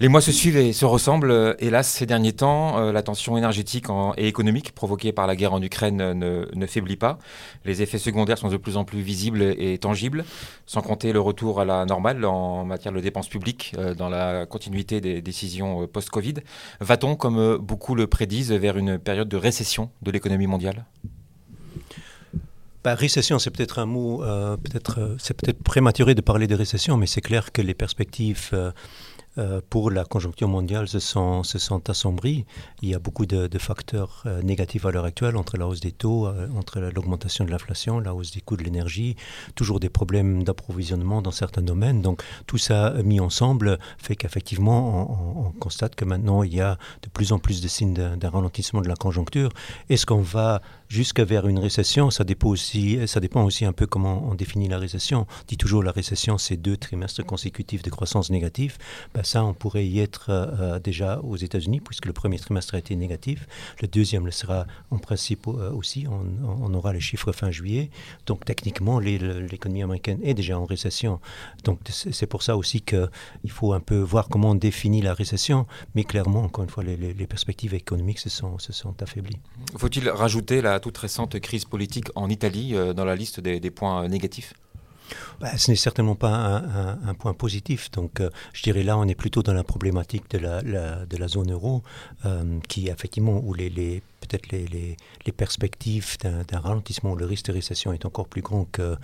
Les mois se suivent et se ressemblent. Euh, hélas, ces derniers temps, euh, la tension énergétique et économique provoquée par la guerre en Ukraine ne, faiblit pas. Les effets secondaires sont de plus en plus visibles et tangibles, sans compter le retour à la normale en matière de dépenses publiques euh, dans la continuité des décisions post-Covid. Va-t-on, comme beaucoup le prédisent, vers une période de récession de l'économie mondiale? Bah, récession, c'est peut-être un mot, peut-être, c'est peut-être prématuré de parler de récession, mais c'est clair que les perspectives euh, pour la conjoncture mondiale se sont, se assombris. Il y a beaucoup de, facteurs euh, négatifs à l'heure actuelle, entre la hausse des taux, euh, entre l'augmentation de l'inflation, la hausse des coûts de l'énergie, toujours des problèmes d'approvisionnement dans certains domaines. Donc tout ça mis ensemble fait qu'effectivement, on, constate que maintenant, il y a de plus en plus de signes d'un ralentissement de la conjoncture. Est-ce qu'on va jusqu'à vers une récession Ça dépend, aussi, un peu comment on définit la récession. On dit toujours la récession, c'est deux trimestres consécutifs de croissance négative. Ben ça, on pourrait y être euh, euh, déjà aux États-Unis, puisque le premier trimestre a été négatif. Le deuxième le sera en principe euh, aussi. On, aura les chiffres fin juillet. Donc, techniquement, l'économie américaine est déjà en récession. Donc, c'est pour ça aussi qu'il faut un peu voir comment on définit la récession. Mais clairement, encore une fois, les, perspectives économiques se sont, se sont affaiblies. Faut-il rajouter la toute récente crise politique en Italie dans la liste des points négatifs? Bah, ce n'est certainement pas un, point positif. Donc, euh, je dirais là, on est plutôt dans la problématique de la, de la zone euro, euh, qui effectivement, où les, peut-être les, les, perspectives d'un ralentissement, le risque de récession est encore plus grand qu'aux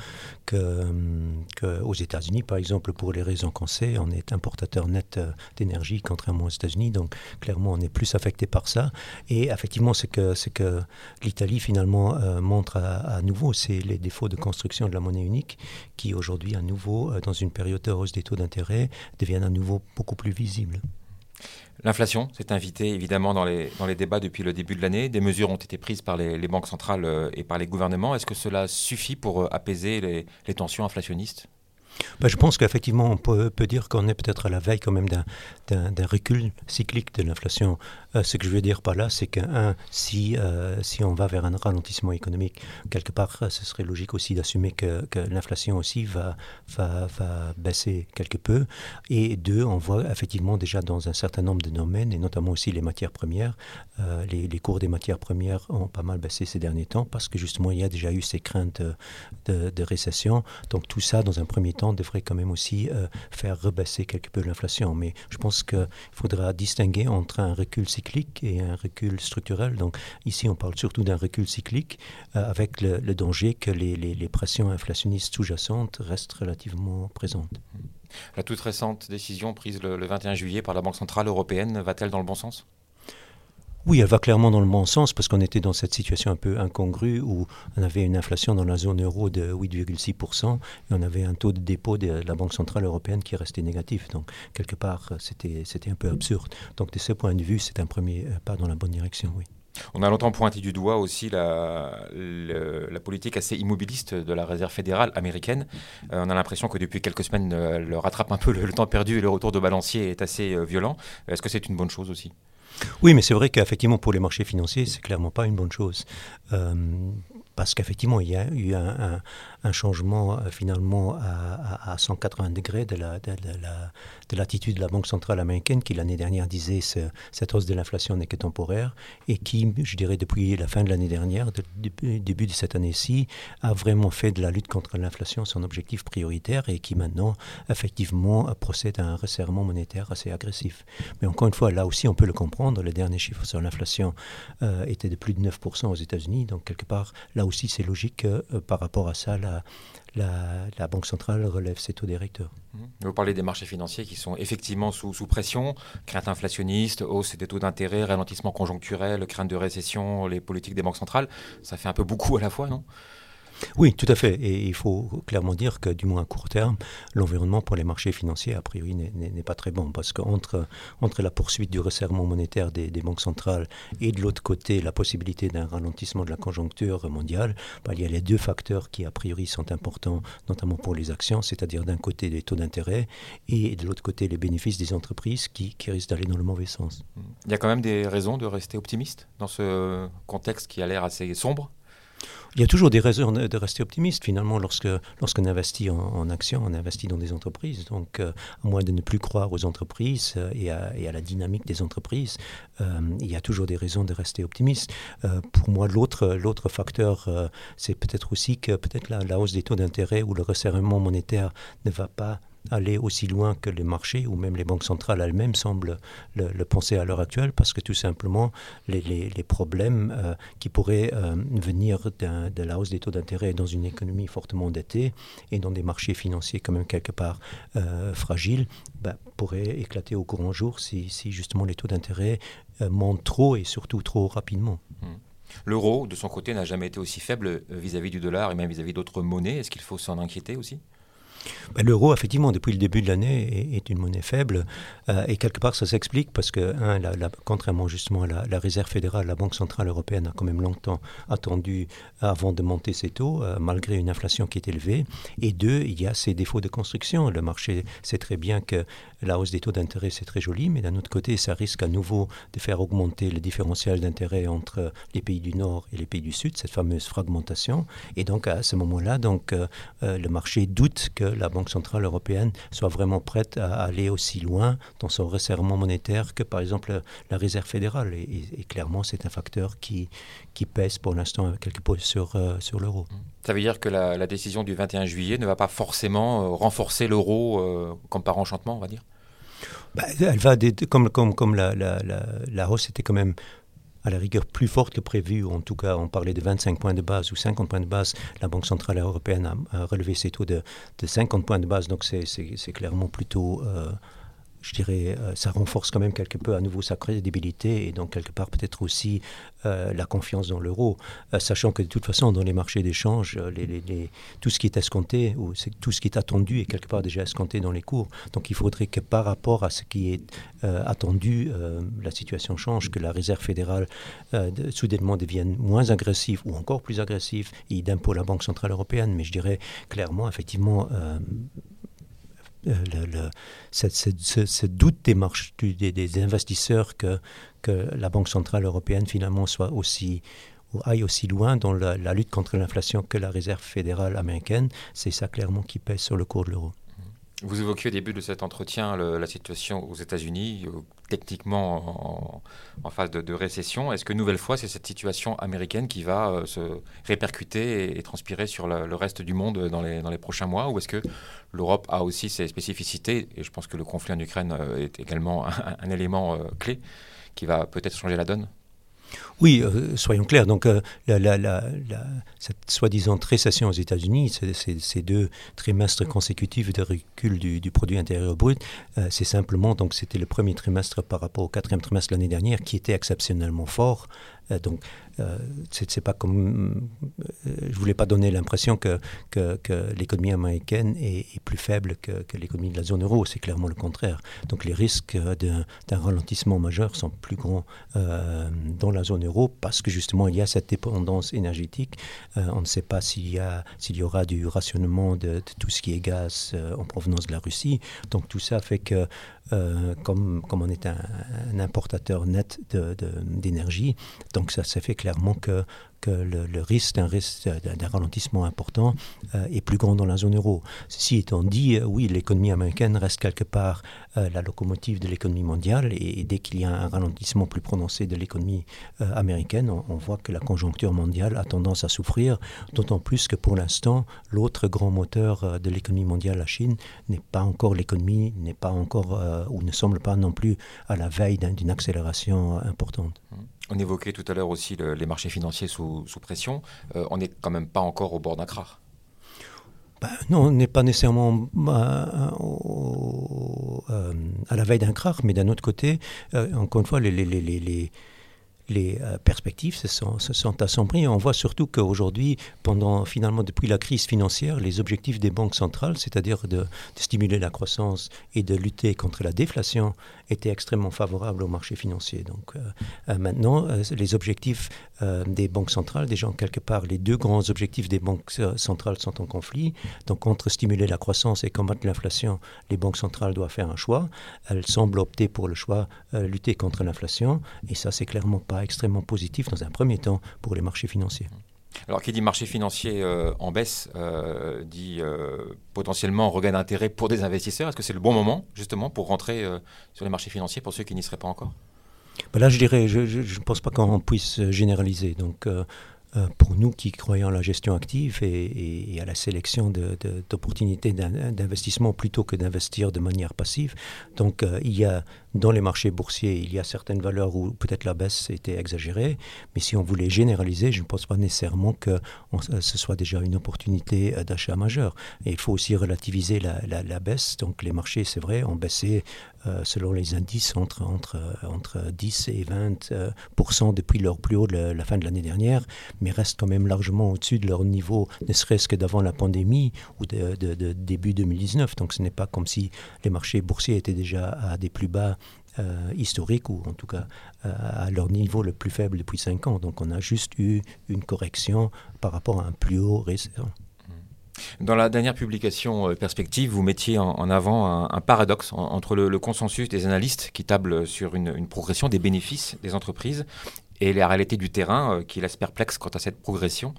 que, États-Unis. Par exemple, pour les raisons qu'on sait, on est importateur net euh, d'énergie, contrairement aux États-Unis. Donc, clairement, on est plus affecté par ça. Et effectivement, ce que, que l'Italie, finalement, montre à, à nouveau, c'est les défauts de construction de la monnaie unique qui aujourd'hui à nouveau, euh, dans une période de hausse des taux d'intérêt, deviennent à nouveau beaucoup plus visibles. L'inflation s'est invitée évidemment dans les, dans les débats depuis le début de l'année. Des mesures ont été prises par les, banques centrales euh, et par les gouvernements. Est-ce que cela suffit pour euh, apaiser les tensions inflationnistes? Ben, je pense qu'effectivement, on peut, dire qu'on est peut-être à la veille quand même d'un recul cyclique de l'inflation. Euh, ce que je veux dire par là, c'est que, si, euh, si on va vers un ralentissement économique, quelque part, ce serait logique aussi d'assumer que, l'inflation aussi va, baisser quelque peu. Et deux, on voit effectivement déjà dans un certain nombre de domaines, et notamment aussi les matières premières, euh, les, cours des matières premières ont pas mal baissé ces derniers temps parce que justement, il y a déjà eu ces craintes de récession. Donc tout ça, dans un premier temps, devrait quand même aussi euh, faire rebaisser quelque peu l'inflation. Mais je pense qu'il faudra distinguer entre un recul cyclique et un recul structurel. Donc ici, on parle surtout d'un recul cyclique euh, avec le, danger que les, pressions inflationnistes sous-jacentes restent relativement présentes. La toute récente décision prise le 21 juillet par la Banque Centrale Européenne va-t-elle dans le bon sens? Oui, elle va clairement dans le bon sens parce qu'on était dans cette situation un peu incongrue où on avait une inflation dans la zone euro de 8,6% et on avait un taux de dépôt de la Banque Centrale Européenne qui restait négatif. Donc, quelque part, c'était, un peu absurde. Donc, de ce point de vue, c'est un premier pas dans la bonne direction, oui. On a longtemps pointé du doigt aussi la, politique assez immobiliste de la Réserve fédérale américaine. Euh, on a l'impression que depuis quelques semaines, euh, elle rattrape un peu le, le, temps perdu et le retour de balancier est assez euh, violent. Est-ce que c'est une bonne chose aussi? Oui, mais c'est vrai qu'effectivement, pour les marchés financiers, c'est clairement pas une bonne chose. Euh, parce qu'effectivement, il y a eu un, un changement euh, finalement à, à, 180 degrés de, la, de, la, de l'attitude de la Banque centrale américaine qui l'année dernière disait que cette hausse de l'inflation n'est que temporaire et qui, je dirais depuis la fin de l'année dernière, depuis début de cette année-ci, a vraiment fait de la lutte contre l'inflation son objectif prioritaire et qui maintenant effectivement procède à un resserrement monétaire assez agressif. Mais encore une fois, là aussi on peut le comprendre, les derniers chiffres sur l'inflation euh, étaient de plus de 9% aux États-Unis, donc quelque part là aussi c'est logique que euh, par rapport à ça, la, Banque centrale relève ses taux directeurs. Mmh. Vous parlez des marchés financiers qui sont effectivement sous, sous pression, crainte inflationniste, hausse des taux d'intérêt, ralentissement conjoncturel, crainte de récession, les politiques des banques centrales. Ça fait un peu beaucoup à la fois, non? Oui, tout à fait. Et il faut clairement dire que, du moins à court terme, l'environnement pour les marchés financiers, a priori, n'est pas très bon. Parce qu'entre entre la poursuite du resserrement monétaire des, banques centrales et de l'autre côté, la possibilité d'un ralentissement de la conjoncture mondiale, bah, il y a les deux facteurs qui, a priori, sont importants, notamment pour les actions, c'est-à-dire d'un côté les taux d'intérêt et de l'autre côté les bénéfices des entreprises qui, qui risquent d'aller dans le mauvais sens. Il y a quand même des raisons de rester optimiste dans ce contexte qui a l'air assez sombre Il y a toujours des raisons de rester optimiste finalement lorsqu'on investit en, actions, on investit dans des entreprises. Donc, à moins de ne plus croire aux entreprises et à, et, à, la dynamique des entreprises, il y a toujours des raisons de rester optimiste. pour moi, l'autre facteur, c'est peut-être aussi que peut-être la hausse des taux d'intérêt ou le resserrement monétaire ne va pas aller aussi loin que les marchés ou même les banques centrales elles-mêmes semblent le, penser à l'heure actuelle parce que tout simplement les, problèmes euh, qui pourraient euh, venir de la hausse des taux d'intérêt dans une économie fortement endettée et dans des marchés financiers quand même quelque part euh, fragiles ben, pourraient éclater au courant jour si, si justement les taux d'intérêt montent trop et surtout trop rapidement. Mmh. L'euro, de son côté, n'a jamais été aussi faible vis-à-vis -vis du dollar et même vis-à-vis d'autres monnaies. Est-ce qu'il faut s'en inquiéter aussi? Ben, l'euro, effectivement, depuis le début de l'année, est, une monnaie faible. Euh, et quelque part, ça s'explique parce que, un, contrairement justement à la, Réserve fédérale, la Banque centrale européenne a quand même longtemps attendu avant de monter ses taux, euh, malgré une inflation qui est élevée. Et deux, il y a ces défauts de construction. Le marché sait très bien que la hausse des taux d'intérêt, c'est très joli, mais d'un autre côté, ça risque à nouveau de faire augmenter le différentiel d'intérêt entre les pays du Nord et les pays du Sud, cette fameuse fragmentation. Et donc, à ce moment-là, donc, euh, le marché doute que la Banque centrale européenne soit vraiment prête à aller aussi loin dans son resserrement monétaire que par exemple la Réserve fédérale. Et, clairement, c'est un facteur qui, qui pèse pour l'instant quelque peu sur, euh, sur l'euro. Ça veut dire que la, décision du 21 juillet ne va pas forcément euh, renforcer l'euro euh, comme par enchantement, on va dire? Bah, elle va, comme, comme, comme la, la, la hausse était quand même à la rigueur plus forte que prévu, en tout cas on parlait de 25 points de base ou 50 points de base, la Banque Centrale Européenne a, relevé ses taux de, de, 50 points de base, donc c'est clairement plutôt... Euh, je dirais, euh, ça renforce quand même quelque peu à nouveau sa crédibilité et donc quelque part peut-être aussi euh, la confiance dans l'euro, euh, sachant que de toute façon dans les marchés d'échange, tout ce qui est escompté ou tout ce qui est attendu est quelque part déjà escompté dans les cours. Donc il faudrait que par rapport à ce qui est attendu, la situation change, que la Réserve fédérale soudainement devienne moins agressive ou encore plus agressive, idem pour la Banque centrale européenne. Mais je dirais clairement, effectivement, euh, le, ce, doute des, marches, des, investisseurs que, la Banque centrale européenne finalement soit aussi aille aussi loin dans la, la lutte contre l'inflation que la Réserve fédérale américaine, c'est ça clairement qui pèse sur le cours de l'euro. Vous évoquiez au début de cet entretien la situation aux États-Unis, euh, techniquement en, phase de, récession. Est-ce que, nouvelle fois, c'est cette situation américaine qui va euh, se répercuter et, transpirer sur le reste du monde dans les, prochains mois Ou est-ce que l'Europe a aussi ses spécificités Et je pense que le conflit en Ukraine euh, est également un élément clé qui va peut-être changer la donne? Oui, euh, soyons clairs. Donc, euh, cette soi-disant récession aux États-Unis, ces deux trimestres consécutifs de recul du, produit intérieur brut, euh, c'est simplement donc c'était le premier trimestre par rapport au quatrième trimestre l'année dernière qui était exceptionnellement fort. donc, euh, c'est pas comme. Euh, je voulais pas donner l'impression que, que, l'économie américaine est, plus faible que, l'économie de la zone euro. C'est clairement le contraire. Donc les risques d'un ralentissement majeur sont plus grands euh, dans la zone euro parce que justement il y a cette dépendance énergétique. on ne sait pas s'il y, s'il y aura du rationnement de, tout ce qui est gaz en provenance de la Russie. Donc tout ça fait que comme, comme on est un, importateur net d'énergie, donc ça fait que clairement que que le, risque d'un ralentissement important euh, est plus grand dans la zone euro. Ceci étant dit, euh, oui, l'économie américaine reste quelque part euh, la locomotive de l'économie mondiale et, dès qu'il y a un ralentissement plus prononcé de l'économie américaine, on, voit que la conjoncture mondiale a tendance à souffrir, d'autant plus que pour l'instant, l'autre grand moteur de l'économie mondiale, la Chine, n'est pas encore l'économie, n'est pas encore ou ne semble pas non plus à la veille d'une accélération importante. On évoquait tout à l'heure aussi les marchés financiers sous, pression. Euh, on n'est quand même pas encore au bord d'un krach. Ben, non, on n'est pas nécessairement euh, euh, à la veille d'un krach, mais d'un autre côté, encore une fois, les perspectives se sont, se assombries. On voit surtout qu'aujourd'hui, pendant finalement depuis la crise financière, les objectifs des banques centrales, c'est-à-dire de, stimuler la croissance et de lutter contre la déflation, était extrêmement favorable au marché financier. Donc euh, euh, maintenant, euh, les objectifs des banques centrales, déjà quelque part, les deux grands objectifs des banques centrales sont en conflit. Donc entre stimuler la croissance et combattre l'inflation, les banques centrales doivent faire un choix. Elles semblent opter pour le choix lutter contre l'inflation, et ça c'est clairement pas extrêmement positif dans un premier temps pour les marchés financiers. Alors, qui dit marché financier en baisse, dit potentiellement regain d'intérêt pour des investisseurs. Est-ce que c'est le bon moment, justement, pour rentrer sur les marchés financiers pour ceux qui n'y seraient pas encore? Ben Là, je dirais, je ne pense pas qu'on puisse généraliser. Donc, euh, pour nous qui croyons à la gestion active et, à la sélection d'opportunités d'investissement plutôt que d'investir de manière passive. Donc euh, il y a dans les marchés boursiers, il y a certaines valeurs où peut-être la baisse était exagérée, mais si on voulait généraliser, je ne pense pas nécessairement que euh, ce soit déjà une opportunité d'achat majeure. Et il faut aussi relativiser la, baisse. Donc les marchés, c'est vrai, ont baissé selon les indices entre, entre, entre 10 et 20 depuis leur plus haut de la, fin de l'année dernière mais restent quand même largement au-dessus de leur niveau, ne serait-ce que d'avant la pandémie ou de, début 2019. Donc ce n'est pas comme si les marchés boursiers étaient déjà à des plus bas euh, historiques ou en tout cas euh, à leur niveau le plus faible depuis 5 ans. Donc on a juste eu une correction par rapport à un plus haut récent. Dans la dernière publication euh, Perspective, vous mettiez en, avant un, paradoxe entre le, consensus des analystes qui tablent sur une, progression des bénéfices des entreprises et la réalité du terrain qui laisse perplexe quant à cette progression.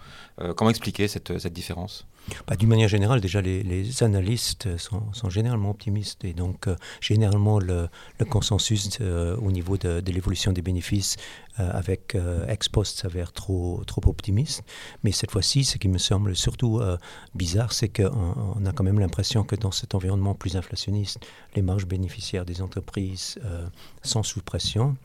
Comment expliquer cette différence? Bah, D'une manière générale, déjà, les, analystes sont, sont, généralement optimistes et donc euh, généralement le, le consensus au niveau de, de l'évolution des bénéfices avec ex post s'avère trop, trop optimiste. Mais cette fois-ci, ce qui me semble surtout bizarre, c'est qu'on on a quand même l'impression que dans cet environnement plus inflationniste, les marges bénéficiaires des entreprises sont sous pression.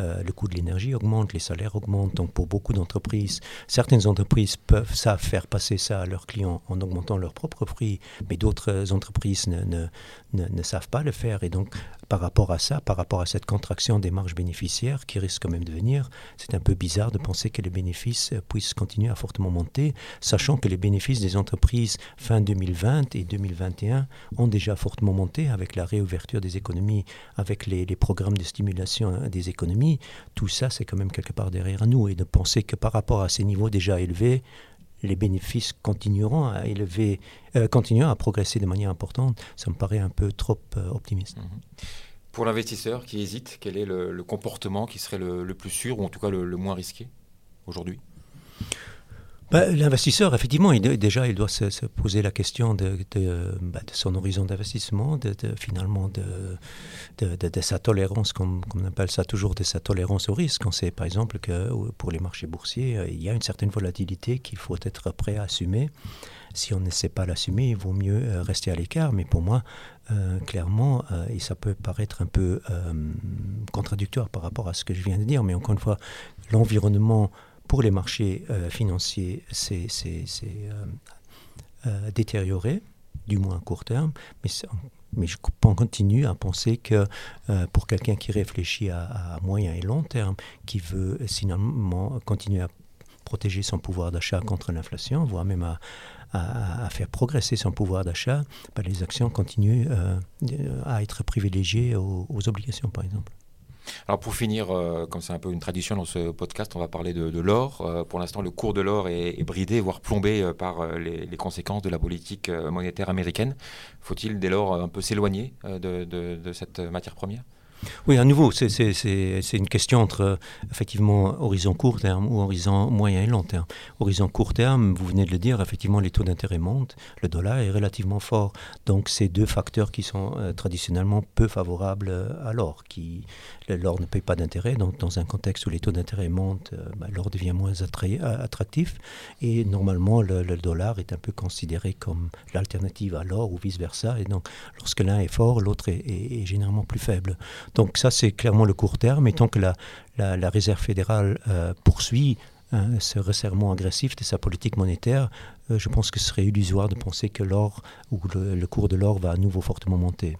Euh, le coût de l'énergie augmente, les salaires augmentent. Donc pour beaucoup d'entreprises, certaines entreprises peuvent savent faire passer ça à leurs clients en augmentant leur propre prix, mais d'autres entreprises ne, ne, ne, savent pas le faire. Et donc par rapport à ça, par rapport à cette contraction des marges bénéficiaires qui risque quand même de venir, c'est un peu bizarre de penser que les bénéfices puissent continuer à fortement monter, sachant que les bénéfices des entreprises fin 2020 et 2021 ont déjà fortement monté avec la réouverture des économies, avec les, les programmes de stimulation des économies tout ça, c'est quand même quelque part derrière nous. Et de penser que par rapport à ces niveaux déjà élevés, les bénéfices continueront à élever, euh, continueront à progresser de manière importante, ça me paraît un peu trop euh, optimiste. Mhm. Pour l'investisseur qui hésite, quel est le, comportement qui serait le, plus sûr ou en tout cas le moins risqué aujourd'hui? Bah, l'investisseur, effectivement, déjà, il doit se, poser la question de, bah, son horizon d'investissement, finalement de, sa tolérance, comme, on appelle ça toujours, de sa tolérance au risque. On sait par exemple que pour les marchés boursiers, euh, il y a une certaine volatilité qu'il faut être prêt à assumer. Si on ne sait pas l'assumer, il vaut mieux euh, rester à l'écart. Mais pour moi, euh, clairement, et ça peut paraître un peu contradictoire par rapport à ce que je viens de dire, mais encore une fois, l'environnement pour les marchés euh, financiers, c'est euh, euh, détérioré, du moins à court terme, mais, mais je continue à penser que pour quelqu'un qui réfléchit à, moyen et long terme, qui veut finalement continuer à protéger son pouvoir d'achat contre l'inflation, voire même à, faire progresser son pouvoir d'achat, ben, les actions continuent à être privilégiées aux obligations, par exemple. Alors pour finir, euh, comme c'est un peu une tradition dans ce podcast, on va parler de, l'or. Euh, pour l'instant, le cours de l'or est, bridé, voire plombé euh, par les, conséquences de la politique monétaire américaine. Faut-il dès lors un peu s'éloigner de cette matière première? Oui, à nouveau, c'est une question entre effectivement horizon court terme ou horizon moyen et long terme. Horizon court terme, vous venez de le dire, effectivement, les taux d'intérêt montent, le dollar est relativement fort. Donc, c'est deux facteurs qui sont euh, traditionnellement peu favorables euh, à l'or. L'or ne paye pas d'intérêt, donc dans un contexte où les taux d'intérêt montent, euh, bah, l'or devient moins attractif. Et normalement, le, dollar est un peu considéré comme l'alternative à l'or ou vice-versa. Et donc, lorsque l'un est fort, l'autre est généralement plus faible. Donc ça, c'est clairement le court terme. Et tant que la, la, Réserve fédérale euh, poursuit hein, ce resserrement agressif de sa politique monétaire, euh, je pense que ce serait illusoire de penser que l'or ou le, cours de l'or va à nouveau fortement monter.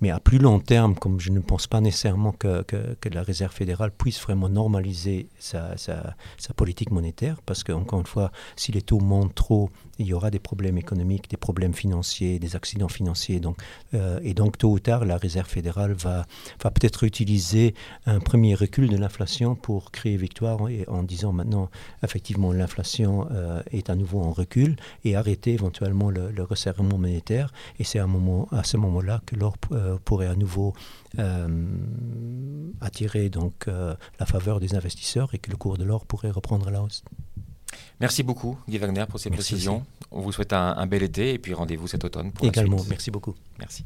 Mais à plus long terme, comme je ne pense pas nécessairement que, que, la Réserve fédérale puisse vraiment normaliser sa, sa, sa politique monétaire, parce qu'encore une fois, si les taux montent trop, il y aura des problèmes économiques, des problèmes financiers, des accidents financiers. Donc, euh, et donc, tôt ou tard, la Réserve fédérale va, va peut-être utiliser un premier recul de l'inflation pour créer victoire et, en disant maintenant, effectivement, l'inflation euh, est à nouveau en recul et arrêter éventuellement le, resserrement monétaire. Et c'est à, ce moment-là que l'or euh, pourrait à nouveau attirer donc, la faveur des investisseurs et que le cours de l'or pourrait reprendre à la hausse. Merci beaucoup, Guy Wagner, pour ces précisions. On vous souhaite un, bel été et puis rendez-vous cet automne pour Également, merci beaucoup. Merci.